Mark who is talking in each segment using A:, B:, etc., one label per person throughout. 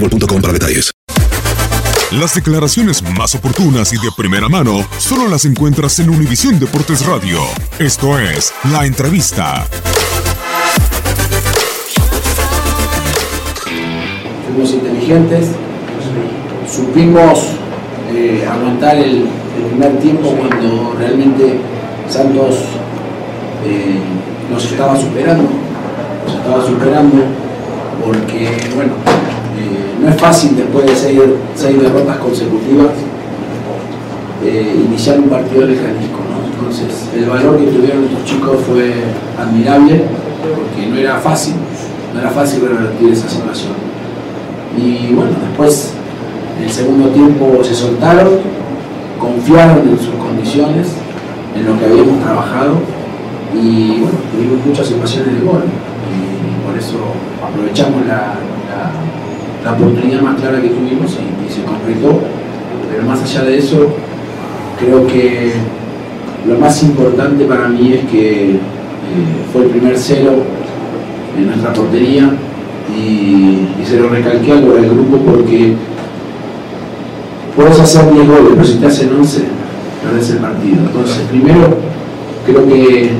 A: boostmobile.com para detalles.
B: Las declaraciones más oportunas y de primera mano solo las encuentras en Univisión Deportes Radio. Esto es La Entrevista.
C: fuimos inteligentes, supimos eh, aguantar el, el primer tiempo cuando realmente Santos eh, nos estaba superando, nos estaba superando porque, bueno, no es fácil después de seis, seis derrotas consecutivas eh, iniciar un partido de Jalisco, ¿no? Entonces, el valor que tuvieron estos chicos fue admirable porque no era fácil, no era fácil revertir esa situación. Y bueno, después en el segundo tiempo se soltaron, confiaron en sus condiciones, en lo que habíamos trabajado y bueno, tuvimos muchas ocasiones de gol y por eso aprovechamos la- la oportunidad más clara que tuvimos y, se concretó. Pero más allá de eso, creo que lo más importante para mí es que eh, fue el primer cero en nuestra portería y, se lo recalqué al al grupo porque puedes hacer 10 goles, pero si te hacen 11, perdés el partido. Entonces, primero, creo que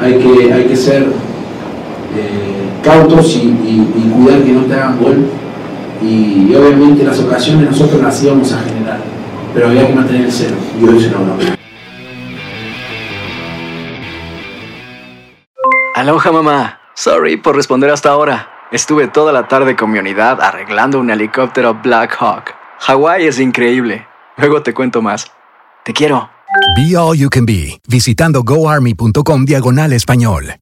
C: hay que, hay que ser eh, cautos y- y cuidar que no te hagan gol. Y, y obviamente las ocasiones nosotros las íbamos a generar, pero había que mantener el cero y hoy se logró.
D: Aloha mamá. Sorry por responder hasta ahora. Estuve toda la tarde con mi unidad arreglando un helicóptero Black Hawk. Hawái es increíble. Luego te cuento más. Te quiero.
E: Be All You Can Be, visitando goarmy.com diagonal español.